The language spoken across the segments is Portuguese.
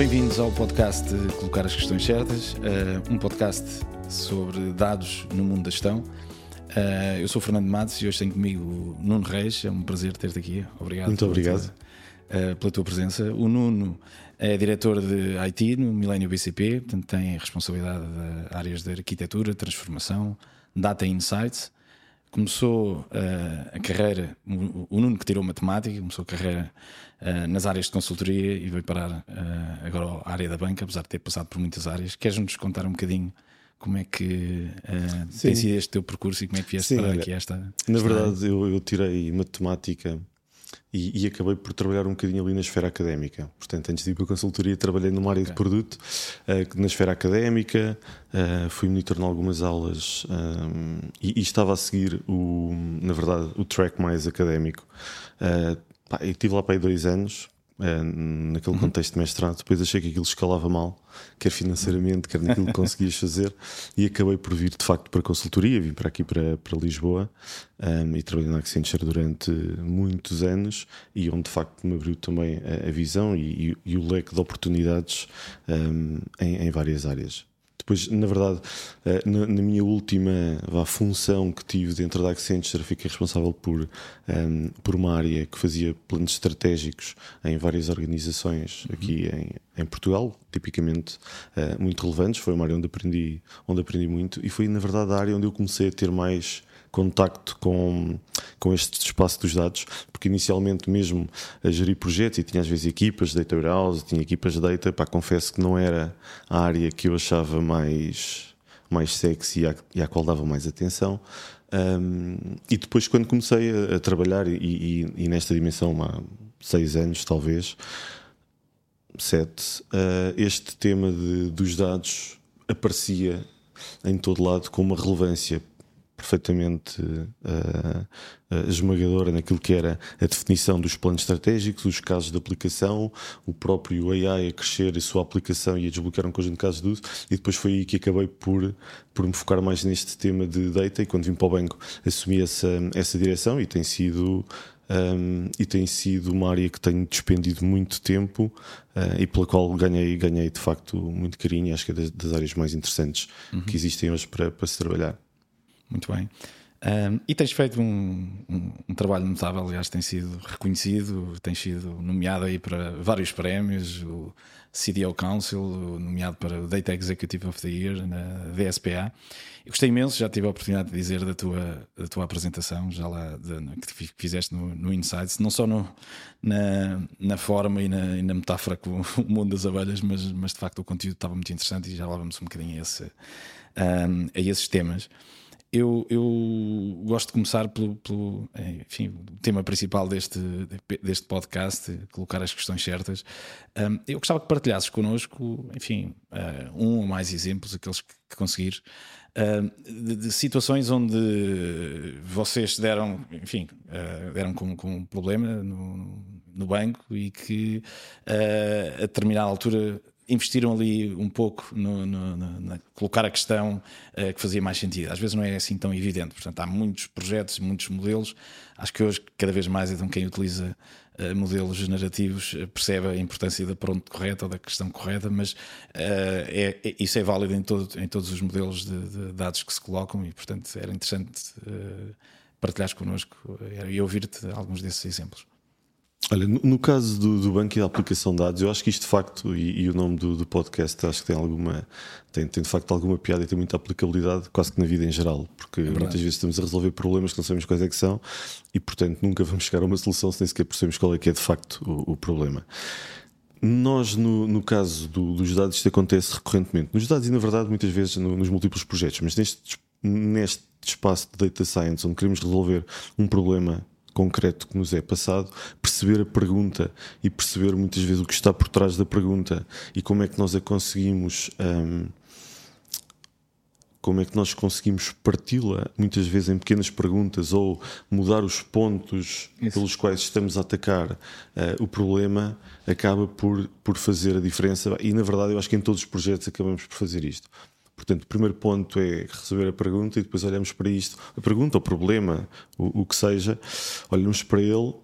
Bem-vindos ao podcast de Colocar as Questões Certas, uh, um podcast sobre dados no mundo da gestão. Uh, eu sou Fernando Matos e hoje tenho comigo o Nuno Reis. É um prazer ter-te aqui. Obrigado. Muito obrigado. uh, pela tua presença. O Nuno é diretor de IT no Milênio BCP, portanto tem responsabilidade de áreas de arquitetura, transformação, data insights começou uh, a carreira, o, o Nuno que tirou matemática, começou a carreira uh, nas áreas de consultoria e veio parar uh, agora à área da banca, apesar de ter passado por muitas áreas. Queres-nos contar um bocadinho como é que tem sido este teu percurso e como é que vieste parar aqui esta. Na verdade, eu, eu tirei matemática e, e, acabei por trabalhar um bocadinho ali na esfera académica. Portanto, antes de ir para a consultoria, trabalhei numa área okay. de produto, uh, na esfera académica, uh, fui monitor em algumas aulas um, eh, e, e, estava a seguir, o, na verdade, o track mais académico. Uh, pá, eu estive lá para aí dois anos, é, naquele uhum. contexto de mestrado. Depois achei que aquilo escalava mal, quer financeiramente, quer naquilo que conseguias fazer, e acabei por vir de facto para a consultoria. Vim para aqui para, para Lisboa um, e trabalhei na Accenture durante muitos anos, e onde de facto me abriu também a, a visão e, e, e, o leque de oportunidades um, em, em várias áreas. Depois, na verdade, eh, na, na minha última vá, função que tive dentro da Accenture, fiquei responsável por, um, ehm, por uma área que fazia planos estratégicos em várias organizações uhum. aqui em, em Portugal, tipicamente uh, muito relevantes. Foi uma área onde aprendi, onde aprendi muito e foi, na verdade, a área onde eu comecei a ter mais contacto com, com este espaço dos dados, porque inicialmente mesmo a gerir projetos e tinha às vezes equipas de data warehouse, tinha equipas de data, pá, confesso que não era a área que eu achava mais, mais sexy e à, e à qual dava mais atenção. Um, e depois, quando comecei a, a trabalhar, e, e, e, nesta dimensão há seis anos, talvez, sete, uh, este tema de, dos dados aparecia em todo lado com uma relevância perfeitamente uh, uh, esmagadora naquilo que era a definição dos planos estratégicos, os casos de aplicação, o próprio AI a crescer a sua aplicação e a desbloquear um conjunto de casos de uso, e depois foi aí que acabei por, por me focar mais neste tema de data, e quando vim para o banco assumi essa, essa direção e tem sido. Um, e tem sido uma área que tenho despendido muito tempo uh, e pela qual ganhei, ganhei de facto muito carinho. Acho que é das, das áreas mais interessantes uhum. que existem hoje para, para se trabalhar. Muito bem. Um, e tens feito um, um, um, trabalho notável, aliás, tem sido reconhecido, tens sido nomeado aí para vários prémios, o CDO Council, nomeado para o Data Executive of the Year na DSPA. Eu gostei imenso, já tive a oportunidade de dizer da tua, da tua apresentação, já lá de, que fizeste no, no Insights, não só no, na, na forma e na, e na, metáfora com o mundo das abelhas, mas, mas de facto o conteúdo estava muito interessante e já lá vamos um bocadinho a, esse, a esses temas eu, eu gosto de começar pelo, pelo enfim, o tema principal deste, deste podcast, colocar as questões certas. Um, eu gostava que partilhasses connosco, enfim, uh, um ou mais exemplos, aqueles que, que conseguires, de, de, situações onde vocês deram, enfim, uh, deram com, com um problema no, no banco e que a determinada altura investiram ali um pouco no, no, no na, colocar a questão uh, que fazia mais sentido. Às vezes não é assim tão evidente. Portanto, há muitos projetos e muitos modelos. Acho que hoje, cada vez mais, então, quem utiliza uh, modelos generativos uh, percebe a importância da pronto correta ou da questão correta, mas é, é, isso é válido em, todo, em todos os modelos de, de, dados que se colocam e, portanto, era interessante partilhares connosco e ouvir-te alguns desses exemplos. Olha, no, caso do, do, banco e da aplicação de dados, eu acho que isto de facto, e, e o nome do, do, podcast, acho que tem alguma, tem, tem, de facto alguma piada e tem muita aplicabilidade, quase que na vida em geral, porque é muitas vezes estamos a resolver problemas que não sabemos quais é que são e, portanto, nunca vamos chegar a uma solução se nem sequer percebemos qual é que é de facto o, o problema. Nós, no, no caso do, dos dados, isto acontece recorrentemente. Nos dados e, na verdade, muitas vezes no, nos múltiplos projetos, mas neste, neste espaço de data science, onde queremos resolver um problema concreto que nos é passado, perceber a pergunta e perceber muitas vezes o que está por trás da pergunta e como é que nós a conseguimos. Um, como é que nós conseguimos parti-la muitas vezes em pequenas perguntas ou mudar os pontos Isso. pelos quais estamos a atacar uh, o problema acaba por, por fazer a diferença e na verdade eu acho que em todos os projetos acabamos por fazer isto Portanto, o primeiro ponto é receber a pergunta e depois olhamos para isto, a pergunta, o problema, o, o que seja, olhamos para ele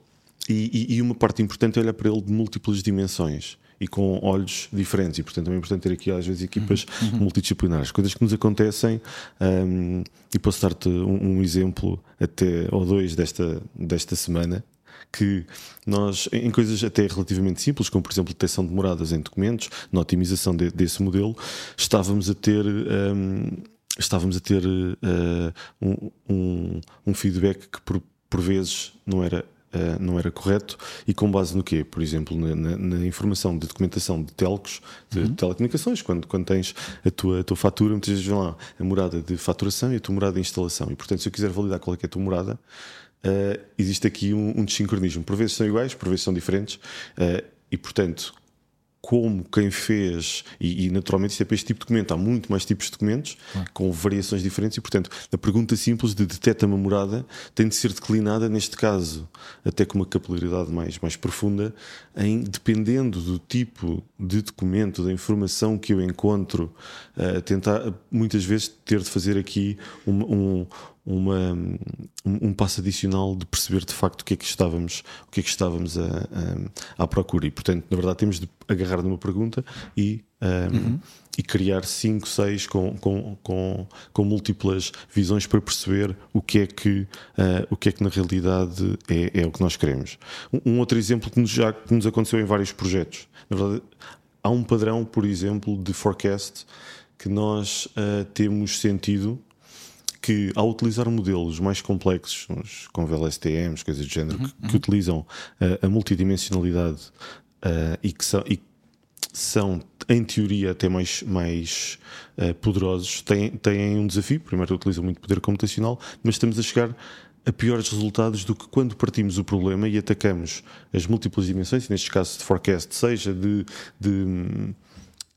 e, e, uma parte importante é olhar para ele de múltiplas dimensões e com olhos diferentes. E, portanto, é importante ter aqui, às vezes, equipas uhum. uhum. multidisciplinares. Coisas que nos acontecem, um, e posso dar-te um, um, exemplo até ou dois desta, desta semana. Que nós, em coisas até relativamente simples, como por exemplo detecção de moradas em documentos, na otimização de, desse modelo, estávamos a ter um, estávamos a ter uh, um, um, um, feedback que por, por vezes não era Uh, não era correto e com base no quê? Por exemplo, na, na, informação de documentação de telcos, de uhum. telecomunicações, quando, quando tens a tua, a tua fatura, muitas vezes vão lá a morada de faturação e a tua morada de instalação. E portanto, se eu quiser validar qual é, é a tua morada, uh, existe aqui um, um desincronismo. Por vezes são iguais, por vezes são diferentes, uh, e portanto, como quem fez, e, e, naturalmente isto é para este tipo de documento, há muito mais tipos de documentos com variações diferentes, e portanto a pergunta simples de detecta uma morada tem de ser declinada, neste caso, até com uma capilaridade mais, mais profunda, em dependendo do tipo de documento, da informação que eu encontro, uh, tentar muitas vezes ter de fazer aqui um, um uma, um, um, passo adicional de perceber de facto o que é que estávamos, o que é que estávamos a, a, à procura. E, portanto, na verdade, temos de agarrar numa pergunta e, um, uhum. e criar cinco, seis com, com, com, com, múltiplas visões para perceber o que é que, uh, o que, é que na realidade é, é o que nós queremos. Um, um outro exemplo que nos, já que nos aconteceu em vários projetos. Na verdade, há um padrão, por exemplo, de forecast que nós uh, temos sentido que ao utilizar modelos mais complexos, com VLSTMs, coisas do género, uhum, que, que uhum. utilizam uh, a multidimensionalidade uh, e que são, e são, em teoria, até mais, mais uh, poderosos, têm, têm um desafio. Primeiro, utilizam muito poder computacional, mas estamos a chegar a piores resultados do que quando partimos o problema e atacamos as múltiplas dimensões, neste caso de forecast, seja de, de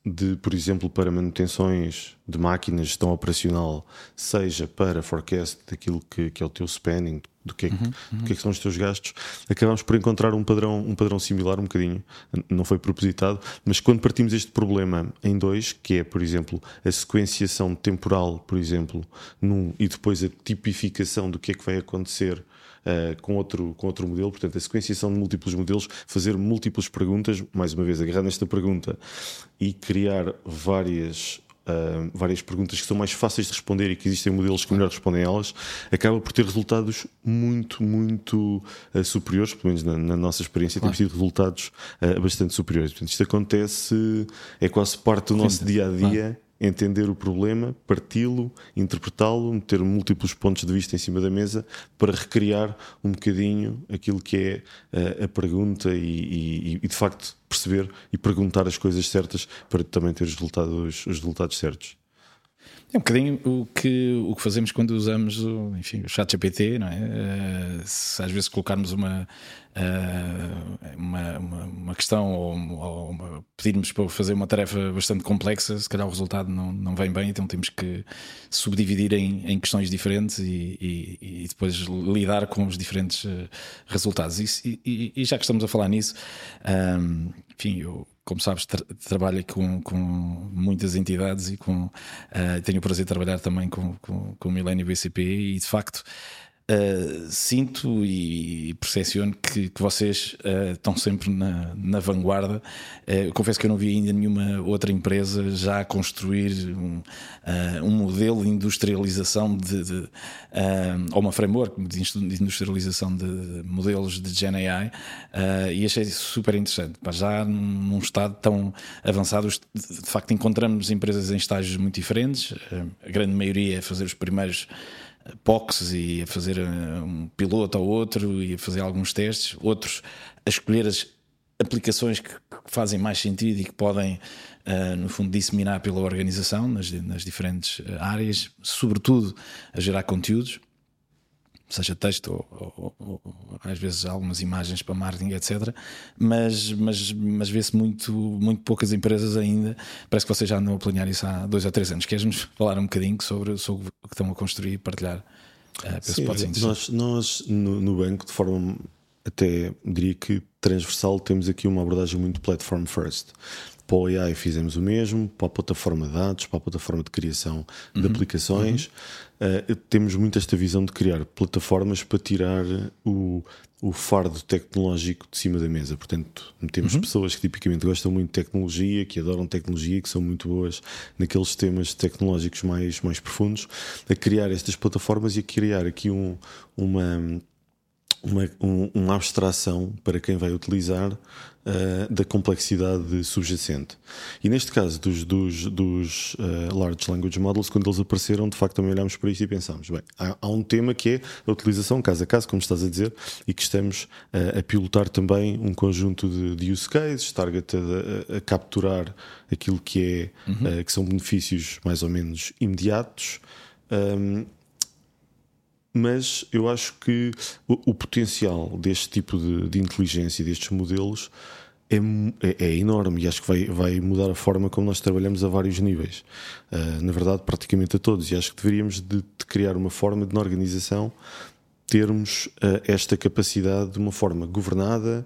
de, por exemplo, para manutenções de máquinas, gestão operacional, seja para forecast daquilo que, que é o teu spending, do que, é, uhum, uhum. do que, é que são os teus gastos, acabamos por encontrar um padrão, um padrão similar, um bocadinho, não foi propositado, mas quando partimos este problema em dois, que é, por exemplo, a sequenciação temporal, por exemplo, num, e depois a tipificação do que é que vai acontecer uh, com, outro, com outro modelo. Portanto, a sequenciação de múltiplos modelos, fazer múltiplas perguntas, mais uma vez, agarrar nesta pergunta e criar várias Uh, várias perguntas que são mais fáceis de responder e que existem modelos que melhor respondem a elas, acaba por ter resultados muito, muito uh, superiores, pelo menos na, na nossa experiência, claro. temos tido resultados uh, bastante superiores. Portanto, isto acontece, é quase parte do nosso dia a dia entender o problema, parti-lo, interpretá-lo, meter múltiplos pontos de vista em cima da mesa para recriar um bocadinho aquilo que é a, eh, a pergunta e, e, e, de facto perceber e perguntar as coisas certas para também ter os resultados, os resultados certos. É um bocadinho o que, o que fazemos quando usamos o, enfim, o chat GPT, não é? Uh, se às vezes colocarmos uma, uh, uma, uma, uma, questão ou, ou uma, pedirmos para fazer uma tarefa bastante complexa, se calhar o resultado não, não vem bem, então temos que subdividir em, em questões diferentes e, e, e, depois lidar com os diferentes uh, resultados. E, e, já que estamos a falar nisso, enfim, eu como sabes, tra trabalho com, com muitas entidades e com, uh, tenho o prazer de trabalhar também com, com, com o Milênio BCP e de facto Uh, sinto e percepciono que, que vocês uh, estão sempre na, na vanguarda. Uh, confesso que eu não vi ainda nenhuma outra empresa já construir um, um modelo de industrialização de, de ou uma framework de industrialização de modelos de Gen AI e achei super interessante. Já num estado tão avançado, de facto encontramos empresas em estágios muito diferentes. a grande maioria é fazer os primeiros POCs e a fazer eh, um piloto ou outro e a fazer alguns testes, outros a escolher as aplicações que, fazem mais sentido e que podem, uh, no fundo, disseminar pela organização nas, nas diferentes eh, áreas, sobretudo a gerar conteúdos seja texto ou, ou, ou, às vezes algumas imagens para marketing, etc. Mas, mas, mas vê-se muito, muito poucas empresas ainda. Parece que vocês já andam a planear isso há dois ou três anos. Queres-nos falar um bocadinho sobre, sobre o que estão a construir e partilhar? Uh, Sim, nós, nós no, no, banco, de forma até diria que transversal, temos aqui uma abordagem muito platform first. Para o AI fizemos o mesmo, para a plataforma de dados, para a plataforma de criação de uhum. aplicações. Uhum. Uh, temos muito esta visão de criar plataformas para tirar o, o fardo tecnológico de cima da mesa. Portanto, temos uhum. pessoas que tipicamente gostam muito de tecnologia, que adoram tecnologia, que são muito boas naqueles temas tecnológicos mais, mais profundos, a criar estas plataformas e a criar aqui um, uma uma, um, uma abstração para quem vai utilizar uh, da complexidade subjacente. E neste caso dos, dos, dos uh, Large Language Models, quando eles apareceram, de facto também olhámos para isto e pensámos: bem, há, há, um tema que é a utilização caso a caso, como estás a dizer, e que estamos uh, a pilotar também um conjunto de, de use cases, target a, a, capturar aquilo que, é, uhum. que são benefícios mais ou menos imediatos. Um, mas eu acho que o, o potencial deste tipo de, de, inteligência, destes modelos, é, é, é, enorme e acho que vai, vai mudar a forma como nós trabalhamos a vários níveis. Uh, na verdade, praticamente a todos. E acho que deveríamos de, de criar uma forma de, na organização, termos uh, esta capacidade de uma forma governada,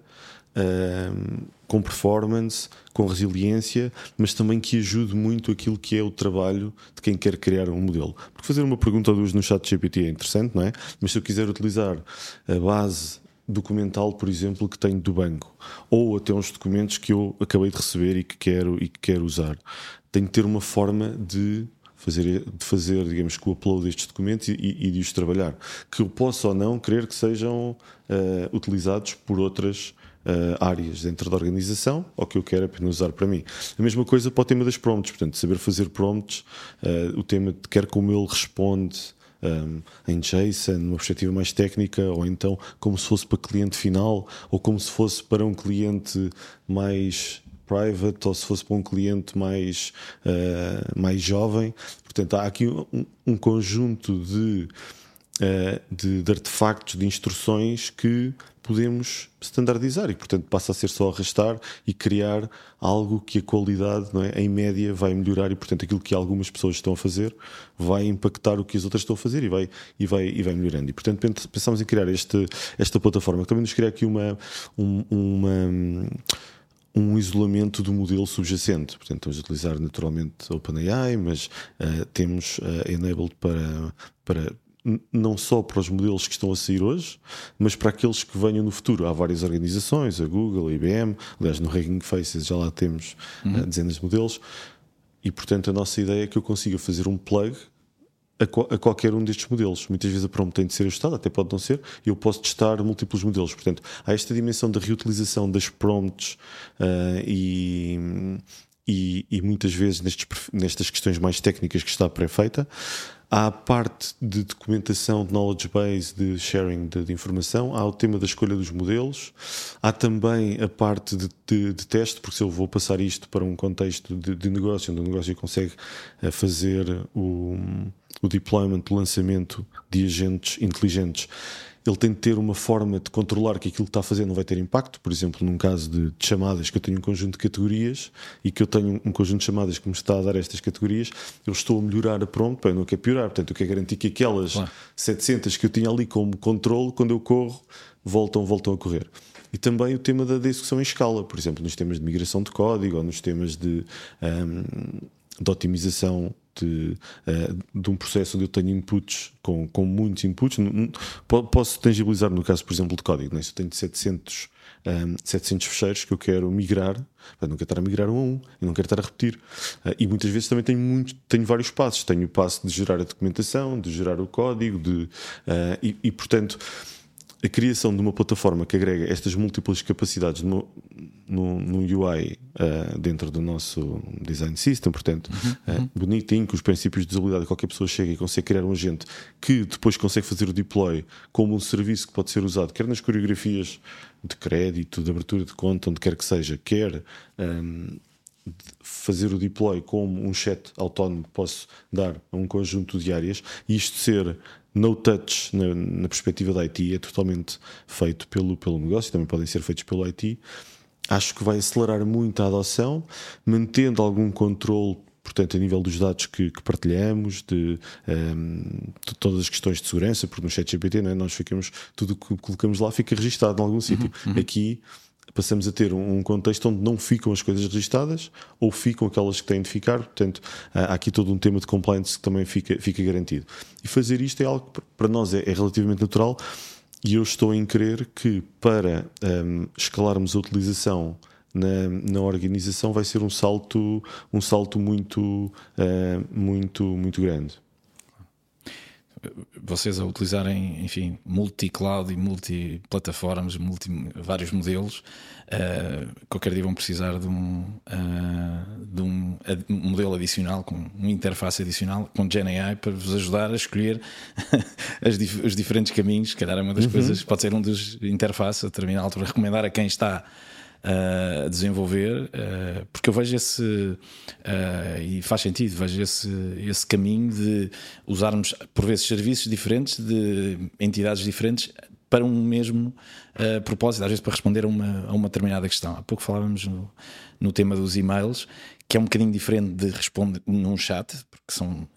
com performance, com resiliência, mas também que ajude muito aquilo que é o trabalho de quem quer criar um modelo. Porque fazer uma pergunta ou duas no chat GPT é interessante, não é? Mas se eu quiser utilizar a base documental, por exemplo, que tenho do banco, ou até uns documentos que eu acabei de receber e que quero, e que quero usar, tenho que ter uma forma de fazer, de fazer, digamos que o upload destes documentos e, e, de os trabalhar, que eu possa ou não querer que sejam uh, utilizados por outras uh, áreas dentro da organização ou que eu quero apenas usar para mim. A mesma coisa para o tema das prompts, portanto, saber fazer prompts, uh, o tema de quer como ele responde. Um, em JSON, numa perspectiva mais técnica, ou então como se fosse para cliente final, ou como se fosse para um cliente mais private, ou se fosse para um cliente mais, uh, mais jovem. Portanto, há aqui um, um conjunto de, de, de, artefactos, de instruções que podemos standardizar e, portanto, passa a ser só arrastar e criar algo que a qualidade, não é, em média, vai melhorar e, portanto, aquilo que algumas pessoas estão a fazer vai impactar o que as outras estão a fazer e vai, e vai, e vai melhorando. E, portanto, pensamos em criar este, esta plataforma que também nos cria aqui uma, um, uma um isolamento do modelo subjacente. Portanto, estamos a utilizar naturalmente OpenAI, mas uh, temos uh, enabled para, para não só para os modelos que estão a sair hoje, mas para aqueles que venham no futuro. Há várias organizações, a Google, a IBM, aliás, no Hugging Faces já lá temos uhum. uh, dezenas de modelos, e portanto a nossa ideia é que eu consiga fazer um plug a, a, qualquer um destes modelos. Muitas vezes a prompt tem de ser ajustada, até pode não ser, e eu posso testar múltiplos modelos. Portanto, há esta dimensão da reutilização das prompts uh, e, e, e, muitas vezes nestes, nestas questões mais técnicas que está pré-feita. Há a parte de documentação, de knowledge base, de sharing de, de, informação, há o tema da escolha dos modelos, há também a parte de, de, de teste, porque se eu vou passar isto para um contexto de, negócio, onde o negócio consegue eh, fazer o, o deployment, o lançamento de agentes inteligentes ele tem de ter uma forma de controlar que aquilo que está a fazer não vai ter impacto. Por exemplo, num caso de, de, chamadas, que eu tenho um conjunto de categorias e que eu tenho um conjunto de chamadas que me está a dar estas categorias, eu estou a melhorar a prompt, para eu não quero piorar. Portanto, eu quero garantir que aquelas claro. 700 que eu tinha ali como controle, quando eu corro, voltam, voltam a correr. E também o tema da execução em escala, por exemplo, nos temas de migração de código ou nos temas de, um, de otimização de, uh, de um processo onde eu tenho inputs com, com muitos inputs, posso tangibilizar no caso, por exemplo, de código. Né? Se eu tenho 700, um, 700 fecheiros que eu quero migrar, não quero estar a migrar um a um, eu não quero estar a repetir. Uh, e muitas vezes também tenho, muito, tenho vários passos. Tenho o passo de gerar a documentação, de gerar o código, de, uh, e, e portanto a criação de uma plataforma que agrega estas múltiplas capacidades no, no UI uh, dentro do nosso design system, portanto, uhum, uh, bonitinho, com os princípios de usabilidade, qualquer pessoa chega e consegue criar um agente que depois consegue fazer o deploy como um serviço que pode ser usado, quer nas coreografias de crédito, de abertura de conta, onde quer que seja, quer. Um, fazer o deploy como um chat autónomo que posso dar a um conjunto de áreas e isto ser no touch na, na, perspectiva da IT é totalmente feito pelo, pelo negócio, também podem ser feitos pelo IT. Acho que vai acelerar muito a adoção, mantendo algum controle portanto, a nível dos dados que, que partilhamos, de, um, ehm, de, todas as questões de segurança, porque no chat GPT é? nós ficamos, tudo que colocamos lá fica registado em algum sítio. Uhum, uhum. Aqui passamos a ter um contexto onde não ficam as coisas registadas ou ficam aquelas que têm de ficar. Portanto, há aqui todo um tema de compliance que também fica, fica garantido. E fazer isto é algo que para nós é, é relativamente natural e eu estou em crer que para um, escalarmos a utilização na, na, organização vai ser um salto um salto muito uh, muito muito grande. Vocês a utilizarem, enfim, multi-cloud e multi-plataformas, multi, vários modelos, uh, qualquer dia vão precisar de um, uh, de um, um, modelo adicional, com uma interface adicional, com GenAI, para vos ajudar a escolher dif os diferentes caminhos. Se calhar é uma das uhum. coisas, pode ser um dos interfaces, a determinada altura, recomendar a quem está a desenvolver, uh, porque eu vejo esse, uh, e faz sentido, vejo esse, esse caminho de usarmos, por vezes, serviços diferentes, de entidades diferentes, para um mesmo uh, propósito, às vezes para responder a uma, a uma determinada questão. Há pouco falávamos no, no tema dos e-mails, que é um bocadinho diferente de responder num chat, porque são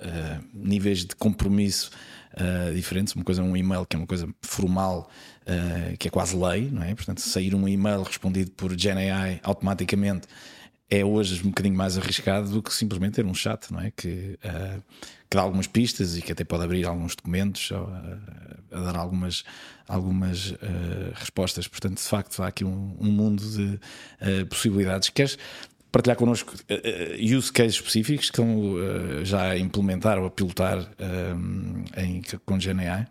níveis de compromisso uh, diferentes. Uma coisa é um e-mail que é uma coisa formal, uh, que é quase lei, não é? Portanto, sair um e-mail respondido por GenAI automaticamente é hoje um bocadinho mais arriscado do que simplesmente ter um chat, não é? Que, uh, que dá algumas pistas e que até pode abrir alguns documentos ou, uh, a dar algumas, algumas uh, respostas. Portanto, de facto, há aqui um, um mundo de possibilidades. Queres partilhar connosco use cases específicos que estão já a implementar ou a pilotar uh, em, com GNI?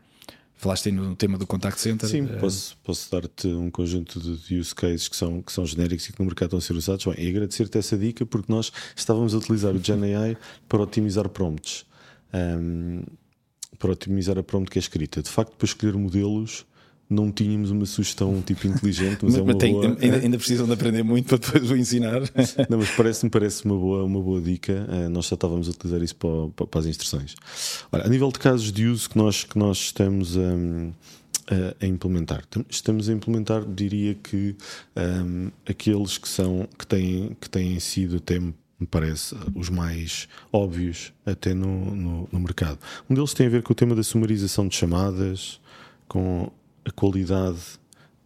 Falaste aí no tema do contact center. Sim, posso, posso dar-te um conjunto de use cases que são, que são genéricos e que no mercado estão a ser usados. Bem, e agradecer-te essa dica porque nós estávamos a utilizar o GenAI para otimizar prompts. Um, para otimizar a prompt que é escrita. De facto, para escolher modelos não tínhamos uma sugestão tipo inteligente, mas, mas é uma tem, boa... ainda, ainda, precisam de aprender muito para depois o ensinar. Não, mas parece-me parece uma boa, uma boa dica. Uh, nós já estávamos a utilizar isso para, para, para, as instruções. Olha, a nível de casos de uso que nós, que nós estamos um, a, a implementar, estamos a implementar, diria que um, aqueles que são que têm, que têm sido até me parece os mais óbvios até no, no, no mercado. Um deles tem a ver com o tema da sumarização de chamadas, com a qualidade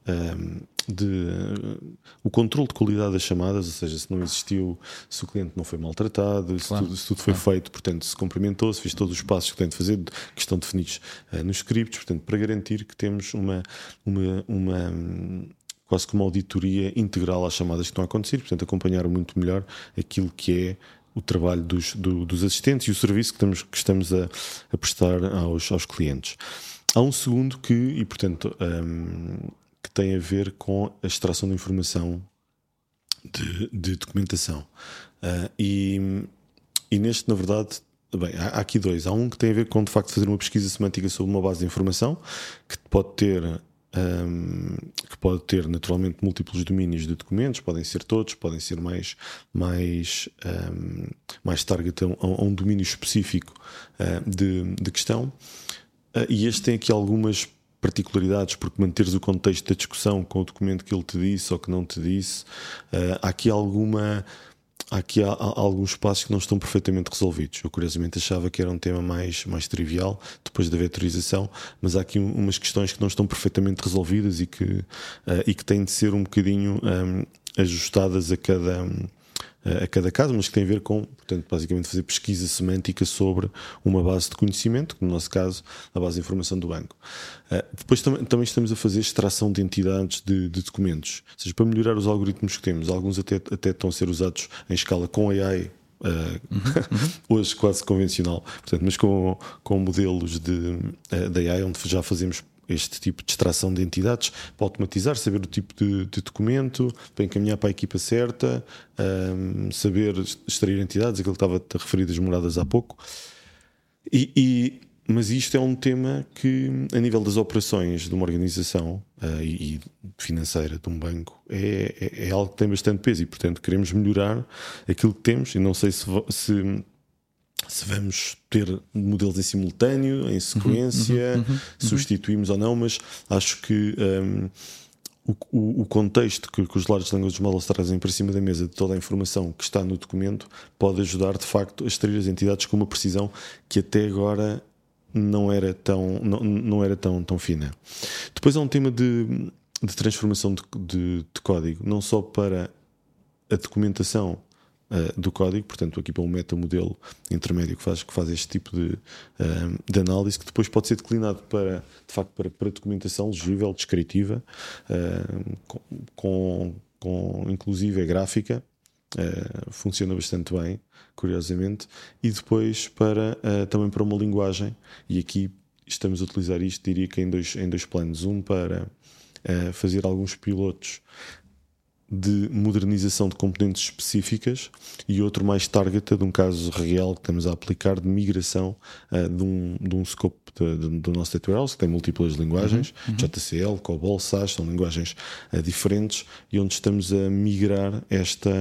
um, de uh, o controle de qualidade das chamadas, ou seja, se não existiu, se o cliente não foi maltratado, se, tudo, se tudo, foi claro. feito, portanto, se cumprimentou, se fez todos os passos que tem de fazer, que estão definidos uh, nos scripts, portanto, para garantir que temos uma, uma, uma um, quase que uma auditoria integral às chamadas que estão a acontecer, portanto, acompanhar muito melhor aquilo que é o trabalho dos, do, dos assistentes e o serviço que estamos, que estamos a, a prestar aos, aos clientes. Há um segundo que, e portanto, um, que tem a ver com a extração de informação de, de documentação. Uh, e, e neste, na verdade, Bem, há, aqui dois. Há um que tem a ver com de facto fazer uma pesquisa semântica sobre uma base de informação que pode ter um, que pode ter naturalmente múltiplos domínios de documentos, podem ser todos, podem ser mais mais um, mais target a um, a um domínio específico uh, de, de questão. Uh, e este tem aqui algumas particularidades, porque manteres o contexto da discussão com o documento que ele te disse ou que não te disse, uh, há aqui alguma. Há aqui há, há alguns passos que não estão perfeitamente resolvidos. Eu curiosamente achava que era um tema mais, mais trivial depois da vetorização, mas há aqui umas questões que não estão perfeitamente resolvidas e que, uh, e que têm de ser um bocadinho um, ajustadas a cada. Um, a cada caso, mas que tem a ver com, portanto, basicamente fazer pesquisa semântica sobre uma base de conhecimento, que no nosso caso, a base de informação do banco. Uh, depois também, também, estamos a fazer extração de entidades de, de, documentos, ou seja, para melhorar os algoritmos que temos, alguns até, até estão a ser usados em escala com AI Uh, uhum, uhum. hoje quase convencional, portanto, mas com, com modelos de, uh, de AI, onde já fazemos este tipo de extração de entidades para automatizar, saber o tipo de, de documento, para encaminhar para a equipa certa, um, saber extrair entidades, aquilo que estava a referir das moradas há pouco. E, e, mas isto é um tema que, a nível das operações de uma organização uh, e, financeira de um banco, é, é, é, algo que tem bastante peso e, portanto, queremos melhorar aquilo que temos. E não sei se, se se vamos ter modelos em simultâneo, em sequência, uhum, uhum, uhum. substituímos ou não, mas acho que um, o, o, contexto que, que os Large Language Models trazem para cima da mesa de toda a informação que está no documento pode ajudar de facto a extrair as entidades com uma precisão que até agora não era tão, não, não era tão, tão fina. Depois há um tema de de transformação de, de, de, código, não só para a documentação uh, do código, portanto, aqui para um metamodelo intermédio que faz, que faz este tipo de, uh, de análise, que depois pode ser declinado para, de facto, para, para documentação legível, descritiva, uh, com, com, com inclusive gráfica. funciona bastante bem, curiosamente, e depois para também para uma linguagem, e aqui estamos a utilizar isto, diria que em dois, em dois planos. Um para uh, fazer alguns pilotos de modernização de componentes específicas e outro mais targeted, um caso real que estamos a aplicar de migração uh, de, um, de um scope de, de, do nosso data warehouse, que tem múltiplas linguagens, uhum, uhum. JCL, COBOL, SAS, são linguagens uh, diferentes, e onde estamos a migrar esta,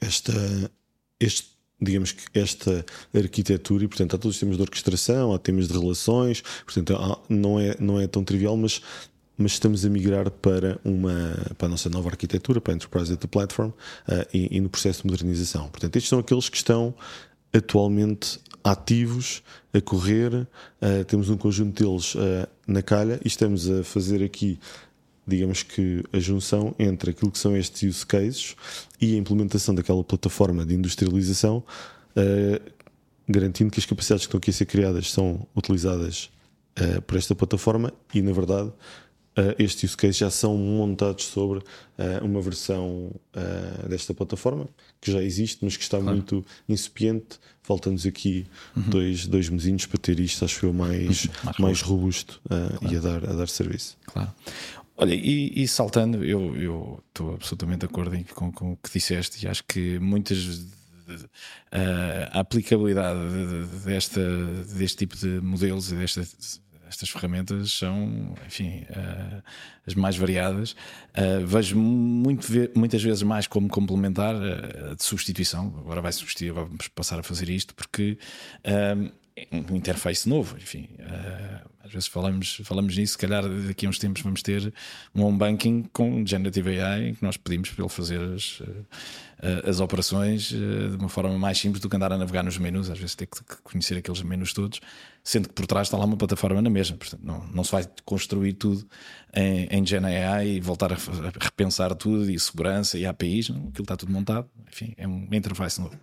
esta, este digamos que esta arquitetura e portanto há todos os temas de orquestração, há temas de relações, portanto há, não é não é tão trivial, mas mas estamos a migrar para uma para a nossa nova arquitetura, para a Enterprise Data Platform uh, e, e, no processo de modernização. Portanto, estes são aqueles que estão atualmente ativos a correr. Uh, temos um conjunto deles uh, na calha e estamos a fazer aqui digamos que a junção entre aquilo que são estes use cases e a implementação daquela plataforma de industrialização, uh, garantindo que as capacidades que estão aqui a ser criadas são utilizadas uh, por esta plataforma e, na verdade, uh, estes use cases já são montados sobre uma versão desta plataforma que já existe, mas que está claro. muito incipiente. Falta-nos aqui uhum. dois, dois mesinhos para ter isto, acho eu, mais, mais, mais robusto claro. e a dar, a dar serviço. Claro. Olha, e, e, saltando, eu estou absolutamente de acordo com, com o que disseste e acho que muitas Uh, a aplicabilidade desta, deste tipo de modelos e destas, estas ferramentas são, enfim, uh, as mais variadas. Uh, vejo muito, muitas vezes mais como complementar de substituição. Agora vai substituir, vamos passar a fazer isto, porque um interface novo, enfim. Uh, às vezes falamos, falamos nisso, se calhar daqui a uns tempos vamos ter um home banking com Generative AI, que nós pedimos para ele fazer as, uh, as operações uh, de uma forma mais simples do que andar a navegar nos menus, às vezes ter que conhecer aqueles menus todos, sendo que por trás está lá uma plataforma na mesma. Portanto, não, não se vai construir tudo em, em Gen AI e voltar a, a, repensar tudo, e segurança e APIs, não, aquilo está tudo montado, enfim, é um interface novo.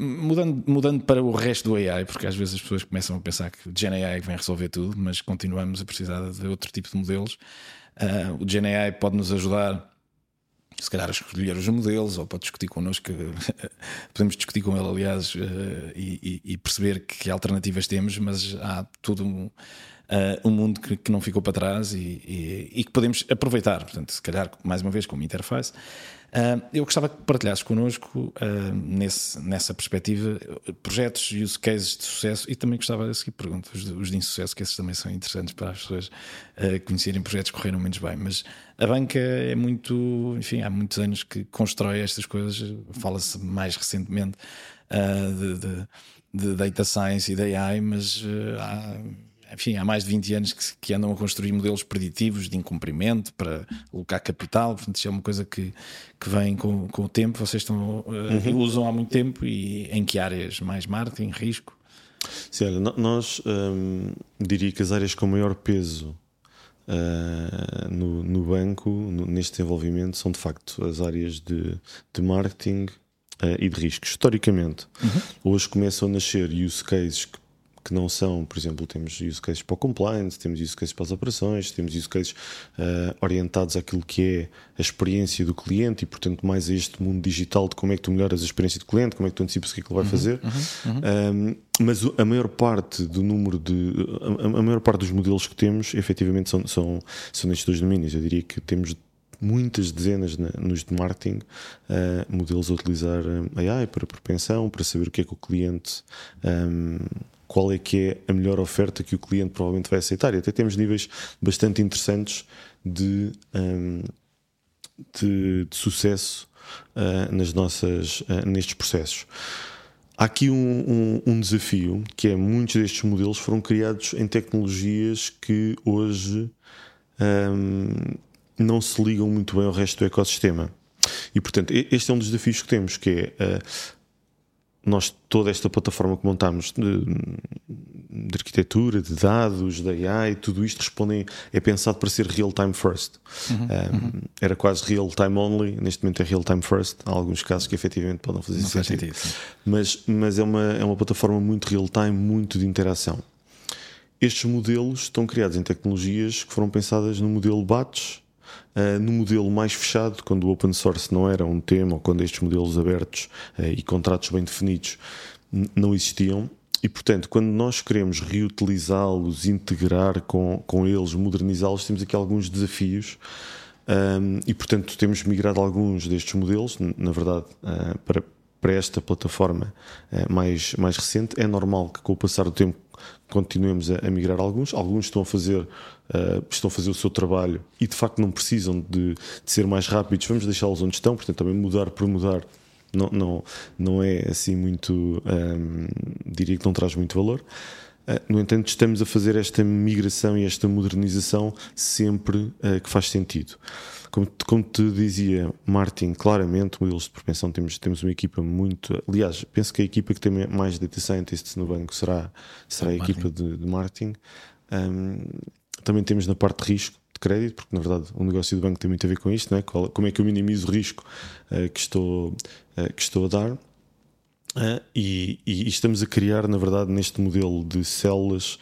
Mudando, mudando para o resto do AI, porque às vezes as pessoas começam a pensar que o Gen AI vem resolver tudo, mas continuamos a precisar de outro tipo de modelos. Uh, o Gen AI pode nos ajudar, se calhar, a escolher os modelos, ou pode discutir connosco. Podemos discutir com ele, aliás, uh, e, e, perceber que alternativas temos, mas há todo um, uh, um mundo que, que, não ficou para trás e, e, e que podemos aproveitar. Portanto, se calhar, mais uma vez, como interface. Uh, eu gostava que partilhasses connosco, uh, nesse, nessa perspectiva, projetos e use cases de sucesso e também gostava de seguir perguntas, os de, os de insucesso, que esses também são interessantes para as pessoas uh, conhecerem projetos que correram menos bem. Mas a banca é muito, enfim, há muitos anos que constrói estas coisas, fala-se mais recentemente de, de, de, data science e da AI, mas há enfim, há mais de 20 anos que, que, andam a construir modelos preditivos de incumprimento para alocar capital. Portanto, isso é uma coisa que, que vem com, com o tempo. Vocês estão, uh, uhum. usam há muito tempo e em que áreas? Mais marketing, risco? Sim, olha, nós hum, diria que as áreas com maior peso uh, no, no, banco, no, neste desenvolvimento, são de facto as áreas de, de marketing uh, e de risco. Historicamente, uhum. hoje começam a nascer use cases que que não são, por exemplo, temos use cases para o compliance, temos use cases para as operações, temos use cases uh, orientados àquilo que é a experiência do cliente e, portanto, mais a este mundo digital de como é que tu melhoras a experiência do cliente, como é que tu antecipas o que é que ele vai uhum, fazer. Uhum, uhum. Um, mas a maior parte do número de. A, a, maior parte dos modelos que temos, efetivamente, são, são, são nestes dois domínios. Eu diria que temos muitas dezenas na, nos de marketing uh, modelos a utilizar AI para propensão, para saber o que é que o cliente um, qual é que é a melhor oferta que o cliente provavelmente vai aceitar. E até temos níveis bastante interessantes de, um, de, de, sucesso uh, nas nossas, uh, nestes processos. Há aqui um, um, um, desafio que é muitos destes modelos foram criados em tecnologias que hoje um, não se ligam muito bem ao resto do ecossistema. E portanto, este é um dos desafios que temos, que é uh, nós toda esta plataforma que montámos de, de, arquitetura, de dados, de AI, tudo isto responde, é pensado para ser real-time first. Uhum, um, uhum. Era quase real-time only, neste momento é real-time first. Há alguns casos que efetivamente podem fazer Não sentido. sentido mas, mas é, uma, é uma plataforma muito real-time, muito de interação. Estes modelos estão criados em tecnologias que foram pensadas no modelo batch, uh, no modelo mais fechado, quando o open source não era um tema, ou quando estes modelos abertos uh, e contratos bem definidos não existiam. E, portanto, quando nós queremos reutilizá-los, integrar com, com eles, modernizá-los, temos aqui alguns desafios. Um, e, portanto, temos migrado alguns destes modelos, na verdade, uh, para, para esta plataforma uh, mais, mais recente. É normal que, com o passar do tempo, continuemos a, a migrar alguns. Alguns estão a fazer uh, estão a fazer o seu trabalho e de facto não precisam de, de ser mais rápidos. Vamos deixá-los onde estão, portanto, também mudar por mudar não, não, não é assim muito. Diria que não traz muito valor. Uh, no entanto, estamos a fazer esta migração e esta modernização sempre uh, que faz sentido. Como, como te dizia, Martin, claramente, modelos de propensão, temos, temos uma equipa muito. Aliás, penso que a equipa que tem mais data scientists no banco será, será a Martin. equipa de, de Martin. Um, também temos na parte de risco de crédito, porque na verdade o negócio do banco tem muito a ver com isto, não é? como é que eu minimizo o risco uh, que, estou, uh, que estou a dar. Uh, e, e, estamos a criar, na verdade, neste modelo de células,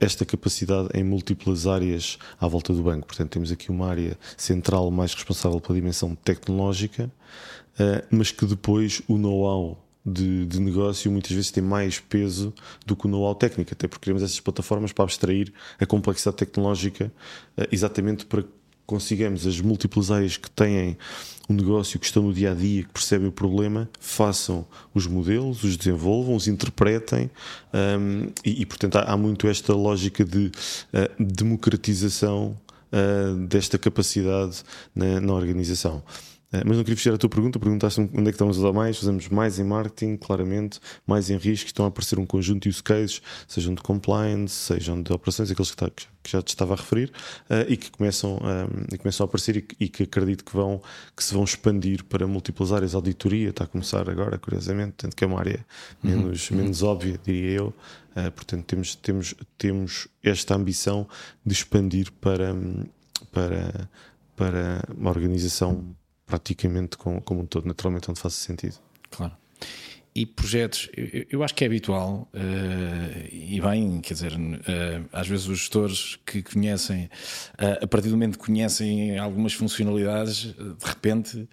esta capacidade em múltiplas áreas à volta do banco. Portanto, temos aqui uma área central mais responsável pela dimensão tecnológica, mas que depois o know-how de, de, negócio muitas vezes tem mais peso do que o know-how técnico, até porque queremos essas plataformas para abstrair a complexidade tecnológica eh, exatamente para que consigamos as múltiplas áreas que têm um negócio, que estão no dia a dia, que percebem o problema, façam os modelos, os desenvolvam, os interpretem um, e, e, portanto, há, há, muito esta lógica de uh, democratização uh, desta capacidade na, na organização. Eh, mas não queria fechar a tua pergunta. Perguntaste onde é que estamos a usar mais. Fazemos mais em marketing, claramente, mais em risco. Estão a aparecer um conjunto de use cases, sejam de compliance, sejam de operações, aqueles que, está, que já te estava a referir, uh, e que começam, um, ehm, e começam a aparecer e, e, que acredito que, vão, que se vão expandir para múltiplas áreas. A auditoria está a começar agora, curiosamente, tanto que é uma área uhum. menos, uhum. menos óbvia, diria eu. Uh, portanto, temos, temos, temos esta ambição de expandir para, para, para uma organização praticamente como, como um todo, naturalmente, onde faça sentido. Claro. E projetos, eu, acho que é habitual, uh, e bem, quer dizer, uh, às vezes os gestores que conhecem, uh, a partir do momento que conhecem algumas funcionalidades, de repente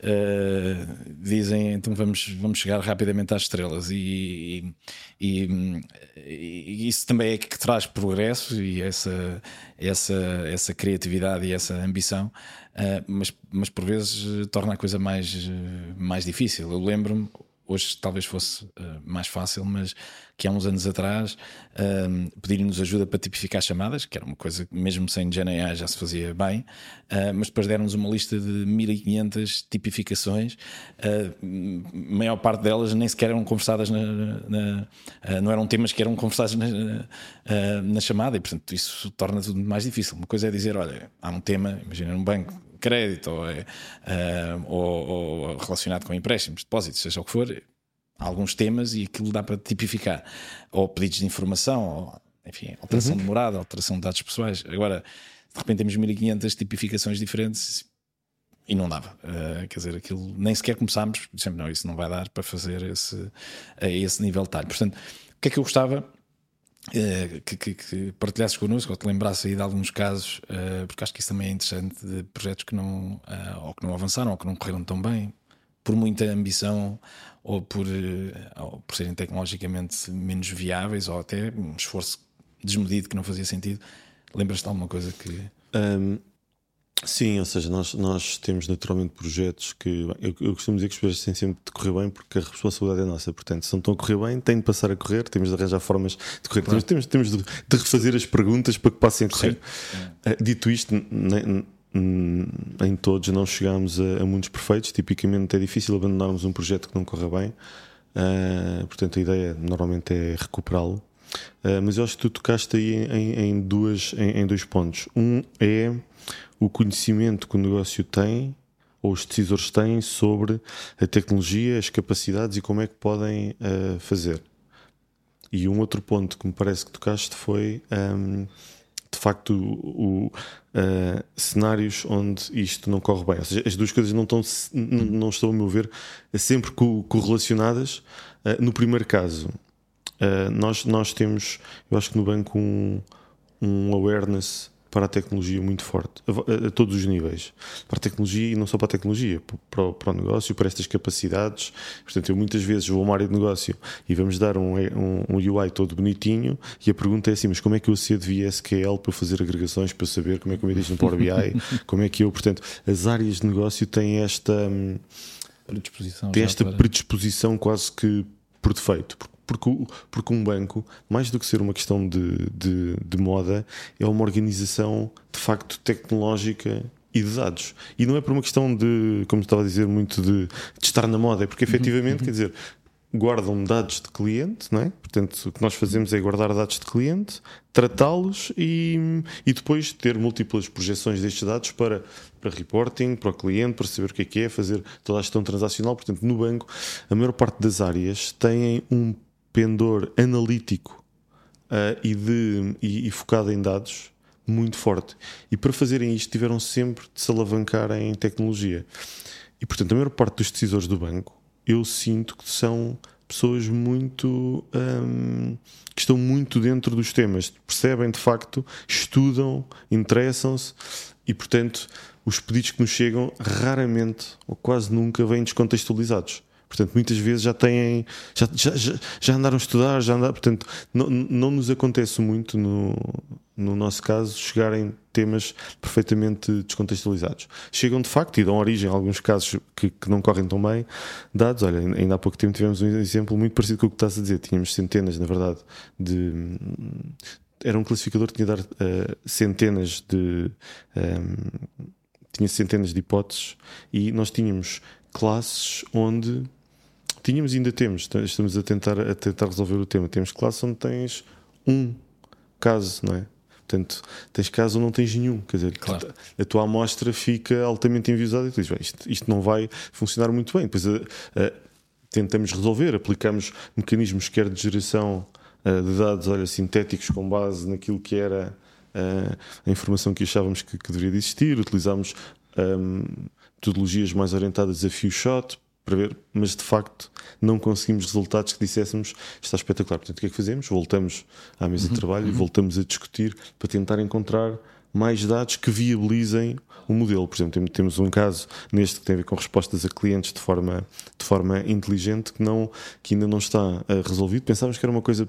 Uh, dizem então vamos, vamos chegar rapidamente às estrelas e, e, e, isso também é que traz progresso e essa, essa, essa criatividade e essa ambição, uh, mas, mas por vezes torna a coisa mais, mais difícil. Eu lembro-me, hoje talvez fosse uh, mais fácil, mas que há uns anos atrás uh, pedirem-nos ajuda para tipificar chamadas, que era uma coisa que mesmo sem GNA já se fazia bem, uh, mas depois deram-nos uma lista de 1500 tipificações, a maior parte delas nem sequer eram conversadas na, na não eram temas que eram conversados na, na chamada, e portanto isso torna tudo mais difícil. Uma coisa é dizer, olha, há um tema, imagina um banco crédito ou, é, uh, ou, ou, relacionado com empréstimos, depósitos, seja o que for, alguns temas e aquilo dá para tipificar. Ou pedidos de informação, ou, enfim, alteração uhum. de morada, alteração de dados pessoais. Agora, de repente temos 1500 tipificações diferentes e não dava. Uh, quer dizer, aquilo nem sequer começámos, dissemos, não, isso não vai dar para fazer esse, a esse nível de detalhe. Portanto, o que é que eu gostava? Uh, que, que, que, partilhasses connosco ou te lembrasse aí de alguns casos, uh, porque acho que isso também é interessante de projetos que não, uh, ou que não avançaram ou que não correram tão bem, por muita ambição ou por, ou por serem tecnologicamente menos viáveis ou até um esforço desmedido que não fazia sentido. Lembras-te de alguma coisa que. Um, Sim, ou seja, nós, nós temos naturalmente projetos que. Eu, eu costumo dizer que os projetos têm sempre de correr bem porque a responsabilidade é nossa. Portanto, se não estão a correr bem, têm de passar a correr, temos de arranjar formas de correr. Claro. Temos, temos, de, de, refazer as perguntas para que passem a correr. Uh, dito isto, nem, em todos não chegamos a, a, muitos perfeitos. Tipicamente é difícil abandonarmos um projeto que não corra bem. Uh, portanto, a ideia normalmente é recuperá-lo. Uh, mas eu acho que tu tocaste aí em, em duas, em, em dois pontos. Um é o conhecimento que o negócio tem ou os decisores têm sobre a tecnologia, as capacidades e como é que podem uh, fazer. E um outro ponto que me parece que tocaste foi, um, de facto, o, o uh, cenários onde isto não corre bem. Ou seja, as duas coisas não estão, não estão a meu ver, sempre correlacionadas. Uh, no primeiro caso, nós, nós temos, eu acho que no banco, um, um awareness para a tecnologia muito forte, a, a, todos os níveis. Para a tecnologia e não só para a tecnologia, para o, para o, negócio, para estas capacidades. Portanto, eu muitas vezes vou a uma área de negócio e vamos dar um, um, um UI todo bonitinho e a pergunta é assim, mas como é que eu acedo via SQL para fazer agregações, para saber como é que eu me diz no Power BI, como é que eu, portanto, as áreas de negócio têm esta... Hum, predisposição tem esta para... predisposição quase que por defeito, porque, porque um banco, mais do que ser uma questão de, de, de moda, é uma organização de facto tecnológica e de dados. E não é por uma questão de, como estava a dizer, muito de, de estar na moda, é porque uhum, efetivamente, uhum. quer dizer, guardam dados de cliente, não é? Portanto, o que nós fazemos é guardar dados de cliente, tratá-los e, e depois ter múltiplas projeções destes dados para, para reporting, para o cliente, para saber o que é que é, fazer toda a gestão transacional. Portanto, no banco, a maior parte das áreas têm um pendor analítico uh, e, de, e, e, focado em dados muito forte. E para fazerem isto, tiveram sempre de se alavancar em tecnologia. E portanto, a maior parte dos decisores do banco, eu sinto que são pessoas muito que estão muito dentro dos temas, percebem de facto, estudam, interessam-se e portanto os pedidos que nos chegam raramente ou quase nunca vêm descontextualizados. Portanto, muitas vezes já têm, já, já, já andaram a estudar, já andaram, portanto, não, não nos acontece muito no, no nosso caso chegarem temas perfeitamente descontextualizados. Chegam de facto e dão origem a alguns casos que, que não correm tão bem, dados. Olha, ainda há pouco tempo tivemos um exemplo muito parecido com o que estás a dizer. Tínhamos centenas, na verdade, de era um classificador que tinha de dar uh, centenas de um, eh, tinha centenas de hipóteses e nós tínhamos classes onde tínhamos e ainda temos, estamos a tentar, a tentar resolver o tema. Temos classe onde tens um caso, não é? Portanto, tens caso ou não tens nenhum. Quer dizer, claro. a tua amostra fica altamente enviosada e tu dizes, isto, isto não vai funcionar muito bem. Depois a, a, tentamos resolver, aplicamos mecanismos quer de geração a, de dados olha, sintéticos com base naquilo que era a informação que achávamos que, que deveria existir, utilizamos um, metodologias mais orientadas a few shot para ver, mas de facto não conseguimos resultados que disséssemos está espetacular. Portanto, o que é que fazemos? Voltamos à mesa uhum, de trabalho uhum. e voltamos a discutir para tentar encontrar mais dados que viabilizem o modelo. Por exemplo, temos um caso neste que tem a ver com respostas a clientes de forma, de forma inteligente que, não, que ainda não está eh, resolvido. Pensávamos que era uma coisa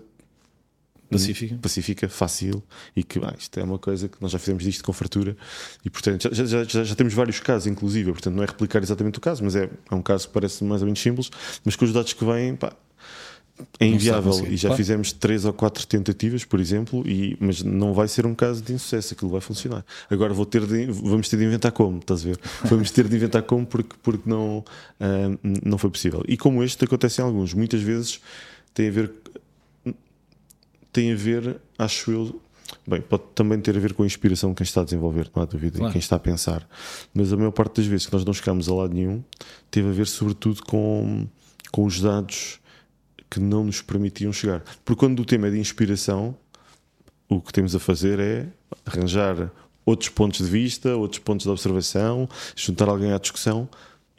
Pacífica. Pacífica, fácil e que ah, isto é uma coisa que nós já fizemos disto com fartura e portanto já, já, já, já, temos vários casos, inclusive, portanto não é replicar exatamente o caso, mas é, é um caso que parece mais ou menos simples, mas com os dados que vêm, pá, é inviável e já claro. fizemos três ou quatro tentativas, por exemplo, e, mas não vai ser um caso de insucesso, aquilo vai funcionar. Agora vou ter de, vamos ter de inventar como, estás a ver? Vamos ter de inventar como porque, porque não, uh, não foi possível. E como este acontece em alguns, muitas vezes tem a ver tem a ver, acho eu, Bem, pode também ter a ver com a inspiração de quem está a desenvolver, não há dúvida, claro. quem está a pensar. Mas a maior parte das vezes que nós não chegamos a lado nenhum teve a ver, sobretudo, com, com os dados que não nos permitiam chegar. Porque quando o tema é de inspiração, o que temos a fazer é arranjar outros pontos de vista, outros pontos de observação, juntar alguém à discussão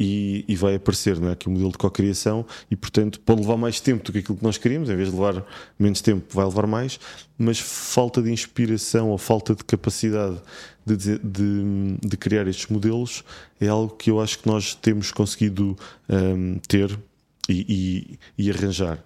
e, e, vai aparecer não é? aqui o modelo de co-criação e, portanto, pode levar mais tempo do que aquilo que nós queríamos, em vez de levar menos tempo, vai levar mais, mas falta de inspiração ou falta de capacidade de, de, de criar estes modelos é algo que eu acho que nós temos conseguido um, ter e, e, e arranjar.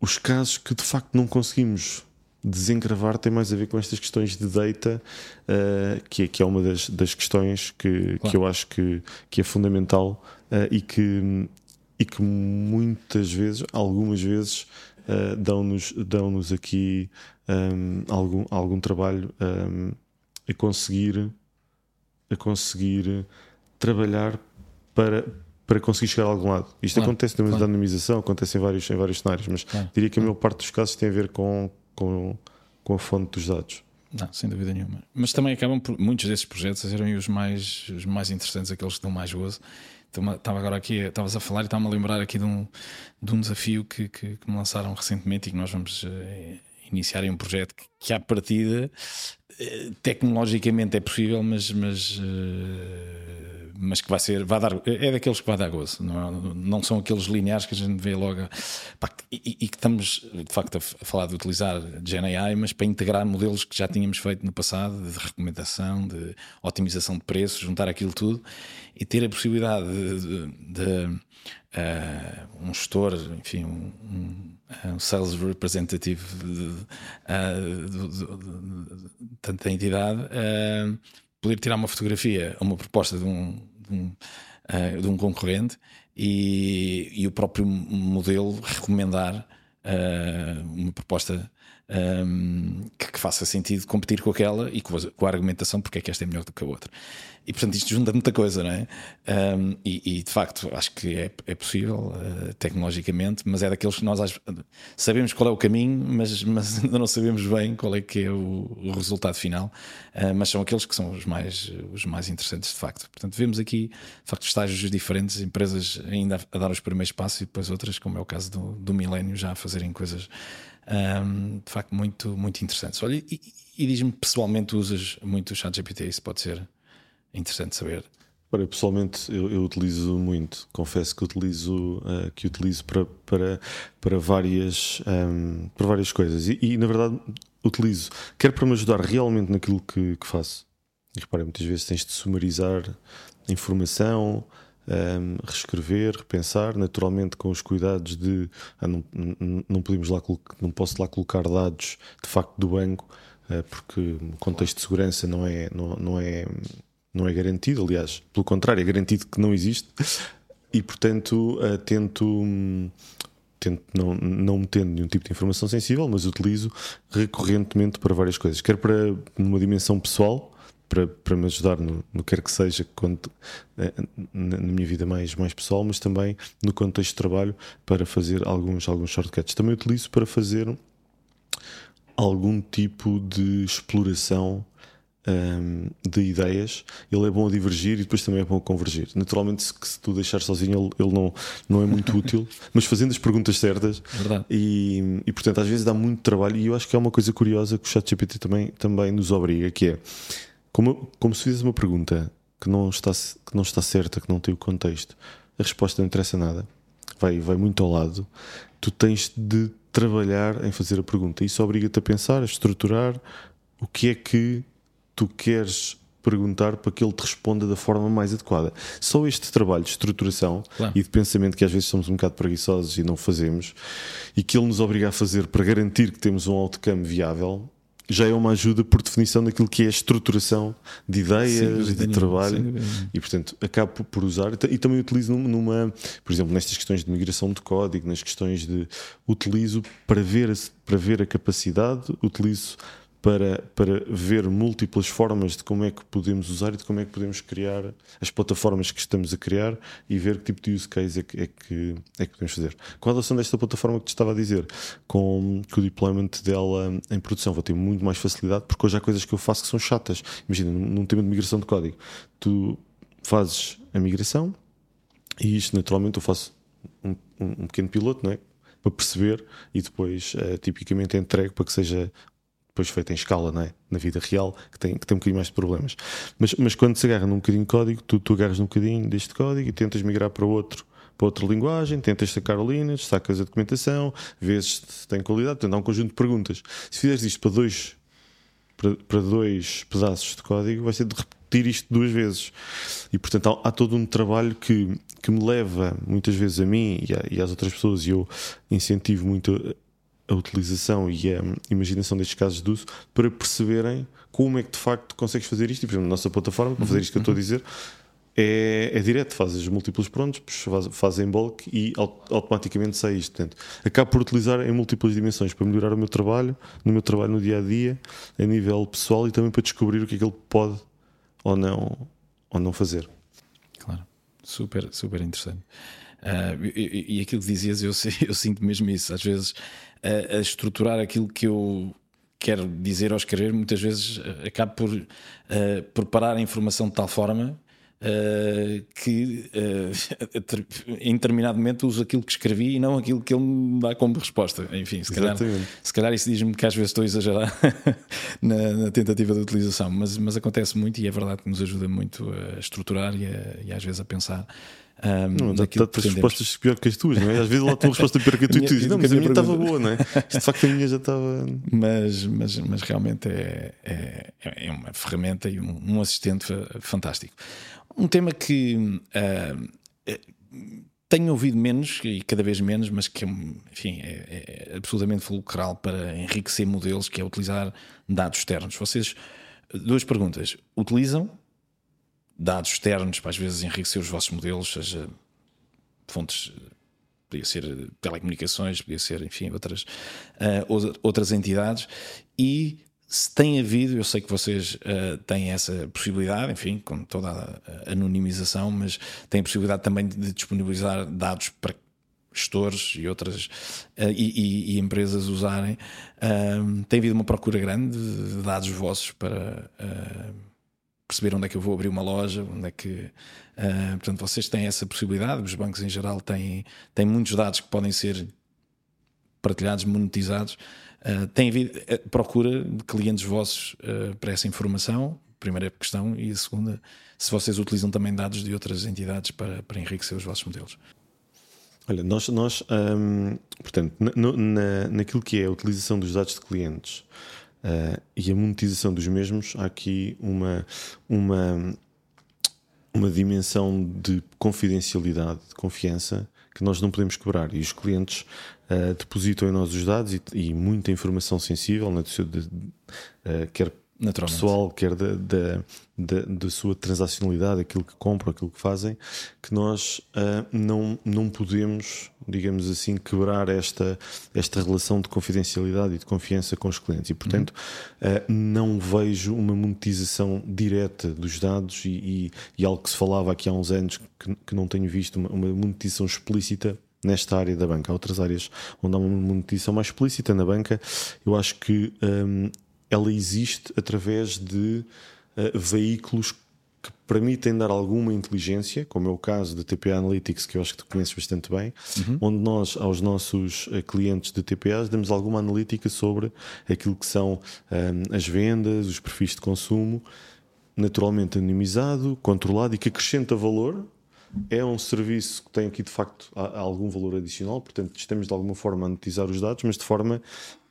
Os casos que de facto não conseguimos desencravar tem mais a ver com estas questões de data, uh, que, é, que é uma das, das questões que, claro. que eu acho que, que é fundamental uh, e, que, e que muitas vezes, algumas vezes, uh, dão-nos dão aqui um, algum, algum trabalho um, a conseguir a conseguir trabalhar para para conseguir chegar a algum lado. Isto claro, acontece na claro. dinamização, acontece em vários, em vários cenários, mas claro, diria que a maior parte dos casos tem a ver com, com, com a fonte dos dados. Não, sem dúvida nenhuma. Mas também acabam por muitos desses projetos a serem os mais, os mais interessantes, aqueles que dão mais gozo. Estava agora aqui, estavas a falar e estava-me a lembrar aqui de um, de um desafio que, que, que me lançaram recentemente e que nós vamos uh, iniciar em um projeto que, que à partida uh, tecnologicamente é possível, mas, mas uh, mas que vai ser, vai dar, é daqueles que vai dar gozo, não, é? não são aqueles lineares que a gente vê logo. Pá, e, e, que estamos de facto a falar de utilizar GenAI, mas para integrar modelos que já tínhamos feito no passado, de recomendação, de otimização de preços, juntar aquilo tudo e ter a possibilidade de, de, de uh, um gestor, enfim, um, um sales representative de, de, da entidade. Uh, poder tirar uma fotografia uma proposta de um, de um, uh, de um concorrente e, e, o próprio modelo recomendar uh, uma proposta um, que, que, faça sentido competir com aquela e com a, com a, argumentação porque é que esta é melhor do que a outra. E portanto isto junta muita coisa, não é? Um, e, e, de facto acho que é, é possível uh, tecnologicamente, mas é daqueles que nós sabemos qual é o caminho, mas, mas ainda não sabemos bem qual é que é o, o resultado final. Uh, mas são aqueles que são os mais, os mais interessantes de facto. Portanto, vemos aqui de facto estágios diferentes, empresas ainda a dar os primeiros passos e depois outras, como é o caso do, do Milênio, já a fazerem coisas um, de facto muito, muito interessantes. Olha, e, e diz-me pessoalmente, usas muito o ChatGPT? Isso pode ser interessante saber. Para, pessoalmente eu, eu, utilizo muito, confesso que utilizo, uh, que utilizo para, para, para, várias, um, para várias coisas e, e, na verdade utilizo, quer para me ajudar realmente naquilo que, que faço. E repare, muitas vezes tens de sumarizar informação, um, reescrever, repensar, naturalmente com os cuidados de ah, não, não, podemos lá, não posso lá colocar dados de facto do banco, uh, porque o contexto de segurança não é, não, não, é, não é garantido, aliás, pelo contrário, é garantido que não existe, e portanto uh, tento. tento não, não metendo nenhum tipo de informação sensível, mas utilizo recorrentemente para várias coisas, quer para numa dimensão pessoal, para, para me ajudar no, no que quer que seja quando, eh, na, na, minha vida mais, mais pessoal, mas também no contexto de trabalho para fazer alguns, alguns shortcuts. Também utilizo para fazer algum tipo de exploração um, de ideias. Ele é bom a divergir e depois também é bom a convergir. Naturalmente, se, se tu deixar sozinho, ele, ele, não, não é muito útil, mas fazendo as perguntas certas. Verdade. E, e portanto, às vezes dá muito trabalho. E eu acho que é uma coisa curiosa que o ChatGPT também, também nos obriga, que é como, como se fizes uma pergunta que não, está, que não está certa, que não tem o contexto, a resposta não interessa nada, vai, vai muito ao lado, tu tens de trabalhar em fazer a pergunta. Isso obriga-te a pensar, a estruturar o que é que tu queres perguntar para que ele te responda da forma mais adequada. Só este trabalho de estruturação claro. e de pensamento que às vezes somos um bocado preguiçosos e não fazemos e que ele nos obriga a fazer para garantir que temos um outcome viável já é uma ajuda por definição daquilo que é a estruturação de ideias, sim, de trabalho. E portanto, acabo por usar e também utilizo numa, por exemplo, nestas questões de migração de código, nas questões de utilizo para ver, para ver a capacidade, utilizo para, para ver múltiplas formas de como é que podemos usar e de como é que podemos criar as plataformas que estamos a criar e ver que tipo de use case é que, é que, é que podemos fazer. Com a adoção desta plataforma que te estava a dizer, com, com o deployment dela em produção, vou ter muito mais facilidade porque hoje há coisas que eu faço que são chatas. Imagina, num tema de migração de código, tu fazes a migração e isto naturalmente eu faço um, um pequeno piloto, não é? para perceber e depois uh, tipicamente entrego para que seja depois feita em escala, não é? na vida real, que tem, que tem um bocadinho mais de problemas. Mas, mas quando se agarra num bocadinho de código, tu, tu agarras num bocadinho deste código e tentas migrar para outro para outra linguagem, tentas sacar linhas, sacas a documentação, vês se tem qualidade, portanto há um conjunto de perguntas. Se fizeres isto para dois, para, para dois pedaços de código, vai ser de repetir isto duas vezes. E portanto há, há todo um trabalho que, que me leva muitas vezes a mim e, a, e às outras pessoas, e eu incentivo muito a utilização e a imaginação destes casos de uso para perceberem como é que de facto consegues fazer isto. E, por exemplo, na nossa plataforma, para fazer isto que eu estou a uhum. dizer, é, é direto, fazes múltiplos prontos, fazes em bulk e automaticamente sai isto. Portanto, acabo por utilizar em múltiplas dimensões para melhorar o meu trabalho, no meu trabalho no dia a dia, a nível pessoal e também para descobrir o que é que ele pode ou não, ou não fazer. Claro, super, super interessante. Uh, e, e, aquilo que dizias, eu, eu sinto mesmo isso. Às vezes a, a estruturar aquilo que eu quer dizer ou escrever, muitas vezes acabo por uh, preparar a informação de tal forma Uh, que uh, em determinado momento uso aquilo que escrevi e não aquilo que ele me dá como resposta. Enfim, se calhar, se calhar, isso diz-me que às vezes estou a exagerar na, na, tentativa de utilização, mas, mas acontece muito e é verdade que nos ajuda muito a estruturar e, a, e às vezes a pensar. Um, tantas respostas pior que as tuas, não é? Às vezes lá a tua resposta é pior que a tua e tu dizes, não, mas a minha estava boa, não é? Isto de facto a minha já estava. Mas, mas, mas realmente é, é, é uma ferramenta e um, um assistente fantástico. Um tema que uh, tenho ouvido menos e cada vez menos, mas que enfim, é, é absolutamente fulcral para enriquecer modelos, que é utilizar dados externos. Vocês, duas perguntas. Utilizam dados externos para às vezes enriquecer os vossos modelos, seja fontes podia ser telecomunicações, podia ser, enfim, outras, uh, outras entidades, e se tem havido, eu sei que vocês uh, têm essa possibilidade, enfim, com toda a anonimização, mas têm a possibilidade também de disponibilizar dados para gestores e outras uh, e, e, e, empresas usarem. Uh, tem havido uma procura grande de dados vossos para perceber onde é que eu vou abrir uma loja, onde é que. portanto, vocês têm essa possibilidade, os bancos em geral têm, têm muitos dados que podem ser partilhados, monetizados. Uh, tem eh, procura de clientes vossos uh, para essa informação? Primeira questão. E a segunda, se vocês utilizam também dados de outras entidades para, para enriquecer os vossos modelos? Olha, nós, nós um, portanto, na, na, naquilo que é a utilização dos dados de clientes uh, e a monetização dos mesmos, há aqui uma, uma, uma dimensão de confidencialidade, de confiança que nós não podemos quebrar. E os clientes uh, depositam em nós os dados e, e muita informação sensível, né, de, de, uh, quer pessoal, quer da, da, da, da, sua transacionalidade, aquilo que compram, aquilo que fazem, que nós uh, não, não podemos, digamos assim, quebrar esta, esta relação de confidencialidade e de confiança com os clientes. E, portanto, uhum. uh, não vejo uma monetização direta dos dados e, e, e, algo que se falava aqui há uns anos que, que não tenho visto, uma, uma monetização explícita nesta área da banca. Há outras áreas onde há uma monetização mais explícita na banca. Eu acho que um, ela existe através de uh, veículos que permitem dar alguma inteligência, como é o caso da TPA Analytics, que eu acho que tu conheces bastante bem, uhum. onde nós, aos nossos uh, clientes de TPAs, damos alguma analítica sobre aquilo que são um, as vendas, os perfis de consumo, naturalmente anonimizado, controlado e que acrescenta valor é um serviço que tem aqui de facto algum valor adicional, portanto, estamos de alguma forma a monetizar os dados, mas de forma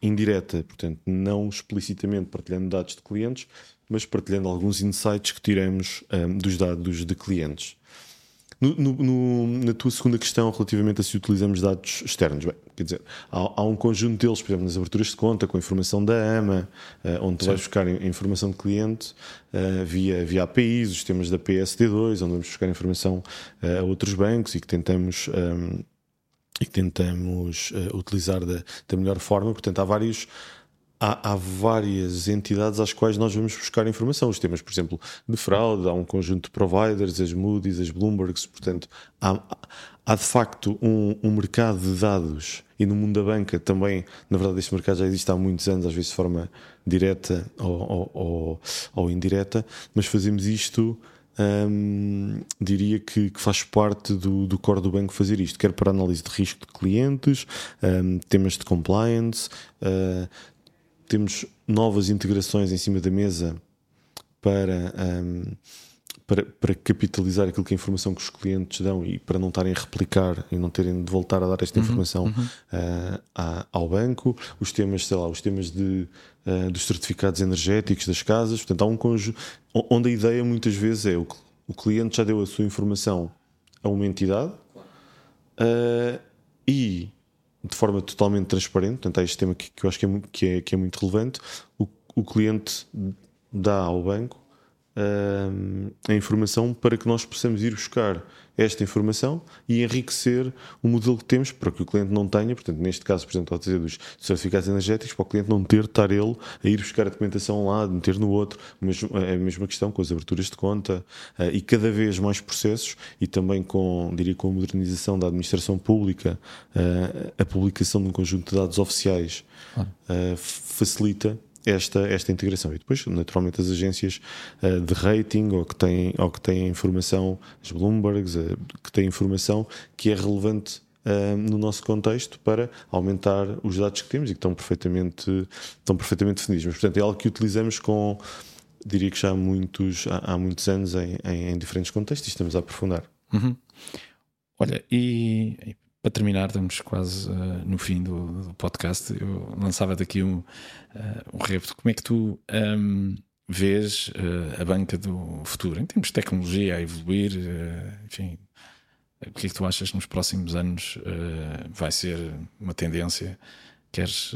indireta, portanto, não explicitamente partilhando dados de clientes, mas partilhando alguns insights que tiramos um, dos dados de clientes. No, no, na tua segunda questão, relativamente a se utilizamos dados externos, bem, quer dizer, há, há, um conjunto deles, por exemplo, nas aberturas de conta, com a informação da AMA, uh, onde tu vais buscar informação de cliente uh, via, via APIs, os sistemas da PSD2, onde vamos buscar informação uh, a outros bancos e que tentamos. Um, e que tentamos utilizar da, da melhor forma. Portanto, há vários, há, há, várias entidades às quais nós vamos buscar informação. Os temas, por exemplo, de fraude, há um conjunto de providers, as Moody's, as Bloombergs, portanto, há, há de facto um, um, mercado de dados e no mundo da banca também, na verdade, este mercado já existe há muitos anos, às vezes de forma direta ou, ou, ou, ou indireta, mas fazemos isto. Hum, diria que, que, faz parte do, do core do banco fazer isto, quer para análise de risco de clientes, um, temas de compliance, uh, temos novas integrações em cima da mesa para, um, para, para, capitalizar aquilo que é a informação que os clientes dão e para não estarem a replicar e não terem de voltar a dar esta uhum, informação uhum, Uh, à, ao banco, os temas, sei lá, os temas de, uh, dos certificados energéticos das casas, portanto, há um conjunto onde a ideia muitas vezes é o, o cliente já deu a sua informação a uma entidade uh, e de forma totalmente transparente. Portanto, há este tema que, que eu acho que é, que é, que é muito relevante. O, o cliente dá ao banco a informação para que nós possamos ir buscar esta informação e enriquecer o modelo que temos para que o cliente não tenha, portanto, neste caso, por exemplo, a dizer dos certificados energéticos, para o cliente não ter de estar ele a ir buscar a documentação lá, de meter no outro, é a mesma questão com as aberturas de conta uh, e cada vez mais processos e também com, diria, com a modernização da administração pública, uh, a publicação de um conjunto de dados oficiais uh, facilita esta, esta integração. E depois, naturalmente, as agências uh, de rating ou que têm, ou que têm informação, as Bloombergs, uh, que têm informação que é relevante uh, no nosso contexto para aumentar os dados que temos e que estão perfeitamente, estão perfeitamente definidos. Mas, portanto, é algo que utilizamos com, diria que já há muitos, há, há muitos anos em, em, em, diferentes contextos e estamos a aprofundar. Uhum. Olha, e para terminar, estamos quase uh, no fim do, do, podcast. Eu lançava daqui um, uh, um repto. Como é que tu um, vês uh, a banca do futuro, em termos de tecnologia a evoluir? enfim, o que é que tu achas que nos próximos anos vai ser uma tendência? Queres.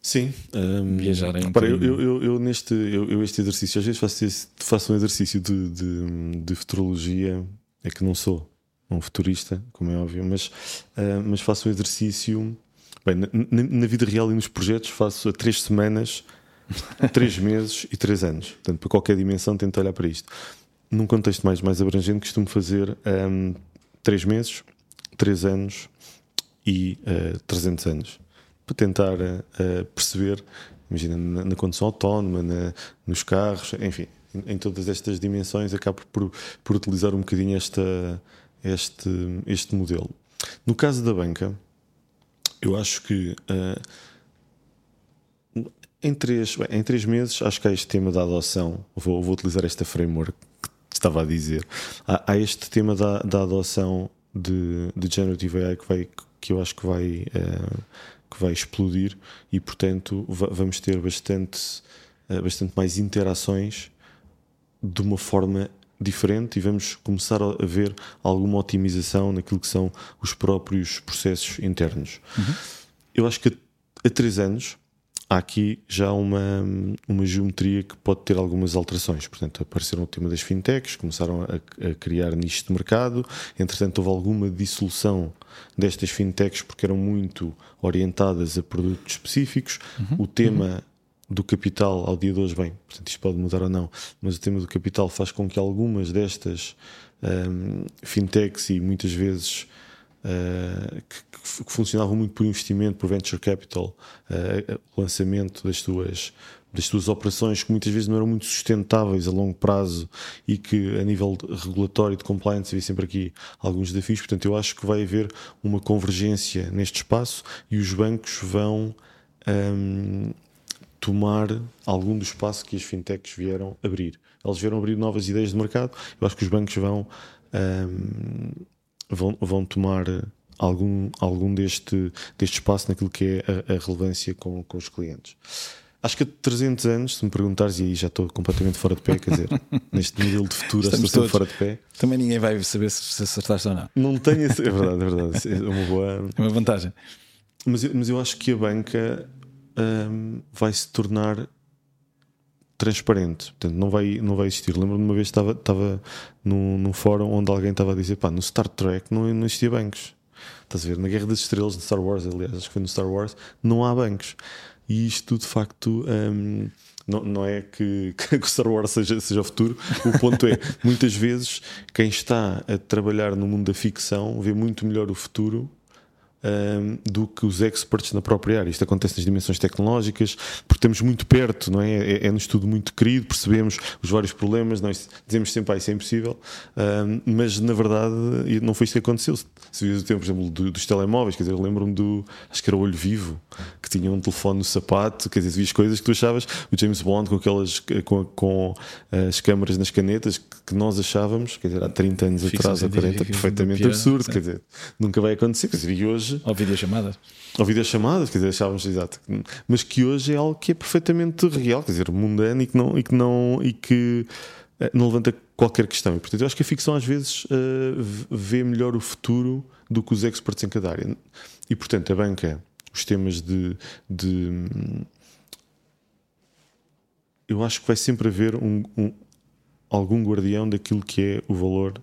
Sim, um, viajar em repara, eu, eu, eu, neste eu, eu, este exercício, às vezes faço, faço um exercício de, de, de futurologia, é que não sou um futurista, como é óbvio, mas, uh, mas faço um exercício. Bem, na, na, vida real e nos projetos faço a três semanas, três meses e três anos. Portanto, para qualquer dimensão, tento olhar para isto. Num contexto mais, mais abrangente, costumo fazer um, três meses, três anos e uh, 300 anos. Para tentar uh, perceber, imagina, na, na condução autónoma, na, nos carros, enfim, em, em todas estas dimensões, acabo por, por utilizar um bocadinho esta este, este modelo. No caso da banca, eu acho que uh, em, três, bem, em três meses acho que há este tema da adoção. Vou, vou utilizar esta framework que estava a dizer. Há, há este tema da, da adoção de, de Generative AI que, vai, que eu acho que vai, uh, que vai explodir e, portanto, vamos ter bastante, uh, bastante mais interações de uma forma diferente e vamos começar a ver alguma otimização naquilo que são os próprios processos internos. Uhum. Eu acho que há três anos há aqui já uma, uma geometria que pode ter algumas alterações. Portanto, apareceram o tema das fintechs, começaram a, a criar nichos de mercado, entretanto, houve alguma dissolução destas fintechs porque eram muito orientadas a produtos específicos. Uhum. O tema uhum do capital ao dia de hoje, bem, portanto isto pode mudar ou não, mas o tema do capital faz com que algumas destas um, fintechs e muitas vezes uh, que, que, funcionavam muito por investimento, por venture capital, uh, o lançamento das suas das suas operações que muitas vezes não eram muito sustentáveis a longo prazo e que a nível regulatório de compliance havia sempre aqui alguns desafios. Portanto, eu acho que vai haver uma convergência neste espaço e os bancos vão um, tomar algum do espaço que as fintechs vieram abrir. Eles vieram abrir novas ideias de mercado. Eu acho que os bancos vão, um, vão, vão tomar algum, algum deste, deste espaço naquilo que é a, a relevância com, com os clientes. Acho que há 300 anos, se me perguntares, e aí já estou completamente fora de pé, quer dizer, neste modelo de futuro, estou sempre fora de pé. Também ninguém vai saber se acertaste ou não. Não tenho. É verdade, é verdade. É uma boa. É uma vantagem. Mas eu, mas eu acho que a banca um, vai se tornar transparente, portanto não vai, não vai existir. Lembro-me uma vez estava, estava num, num fórum onde alguém estava a dizer: pá, no Star Trek não, não existia bancos. Estás a ver? Na Guerra das Estrelas, no Star Wars, aliás, acho que foi no Star Wars, não há bancos. E isto de facto. Um, não, não é que, que o Star Wars seja, seja o futuro, o ponto é, muitas vezes, quem está a trabalhar no mundo da ficção vê muito melhor o futuro um, do que os experts na própria área. Isto acontece nas dimensões tecnológicas, porque estamos muito perto, não é? É, é um estudo muito querido, percebemos os vários problemas, nós dizemos sempre, ah, isso é impossível, um, mas na verdade não foi isto que aconteceu. Se vias o tempo, por exemplo, do, dos telemóveis, quer dizer, lembro-me do, acho que era o Olho Vivo, que tinha um telefone no sapato, quer dizer, vias coisas que tu achavas, o James Bond com aquelas, com, com as câmaras nas canetas, que, que nós achávamos, quer dizer, há 30 anos atrás, há 40, perfeitamente absurdo, quer dizer, nunca vai acontecer, quer dizer, e hoje hoje. Ou videochamadas. Ou videochamadas, quer dizer, achávamos, exato. Mas que hoje é algo que é perfeitamente real, quer dizer, mundano e que não. E que não, e que, eh, não levanta qualquer questão. E, portanto, eu acho que a ficção às vezes uh, vê melhor o futuro do que os experts em cada área. E, portanto, a banca, os temas de, de eu acho que vai sempre haver um, um, algum guardião daquilo que é o valor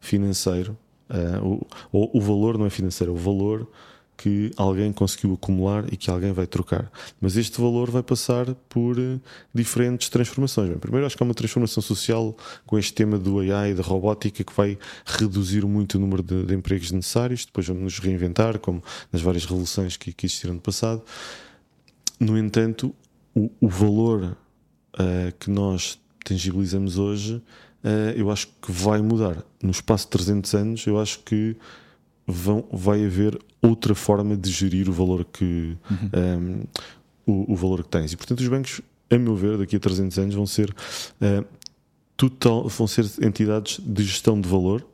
financeiro Uh, o, o, valor não é financeiro, é o valor que alguém conseguiu acumular e que alguém vai trocar. Mas este valor vai passar por uh, diferentes transformações. Bem, primeiro, acho que há uma transformação social com este tema do AI, da robótica, que vai reduzir muito o número de, de empregos necessários. Depois vamos nos reinventar, como nas várias revoluções que, que existiram no passado. no entanto, o, o valor uh, que nós tangibilizamos hoje, eu acho que vai mudar. No espaço de 300 anos, eu acho que vão, vai haver outra forma de gerir o valor que uhum. um, o, o, valor que tens. E portanto, os bancos, a meu ver, daqui a 300 anos vão ser uh, total, vão ser entidades de gestão de valor.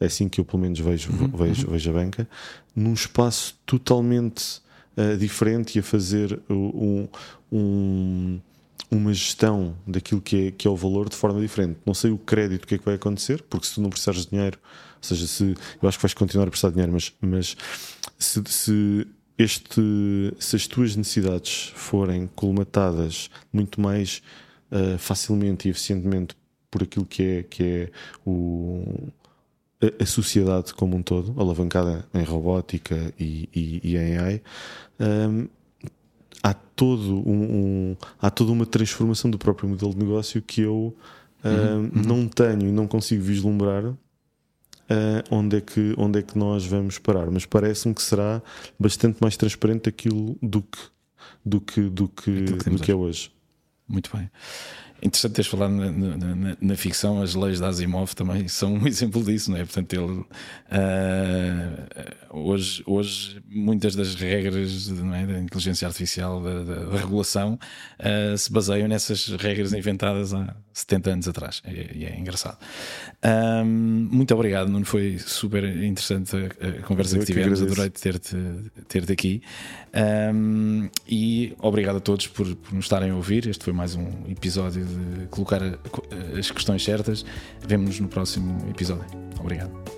É assim que eu pelo menos vejo, uhum. vejo, uhum. vejo a banca, num espaço totalmente uh, diferente e a fazer um, um uma gestão daquilo que é, que é o valor de forma diferente. Não sei o crédito, que é que vai acontecer, porque se tu não precisares de dinheiro, ou seja, se eu acho que vais continuar a precisar de dinheiro, mas, mas se, se, este, se as tuas necessidades forem colmatadas muito mais uh, facilmente e eficientemente por aquilo que é, que é o, a, a sociedade como um todo, alavancada em robótica e, e, e em AI, um, há, todo um, um, há toda uma transformação do próprio modelo de negócio que eu uh, uhum. não tenho e não consigo vislumbrar uh, onde, é que, onde é que nós vamos parar. Mas parece-me que será bastante mais transparente aquilo do que, do que, do que, do que é hoje. Muito bem. Interessante teres falado na, na, na, ficção, as leis da Asimov também são um exemplo disso, não é? Portanto, ele uh, hoje, hoje muitas das regras é? da inteligência artificial, da, da, da regulação, uh, se baseiam nessas regras inventadas há 70 anos atrás. E é, é, engraçado. muito obrigado, Nuno. Foi super interessante a, a conversa Eu que tivemos. Que Adorei ter-te ter, -te, aqui. Um, e obrigado a todos por, por nos estarem a ouvir. Este foi mais um episódio de colocar as questões certas. Vemo-nos no próximo episódio. Obrigado.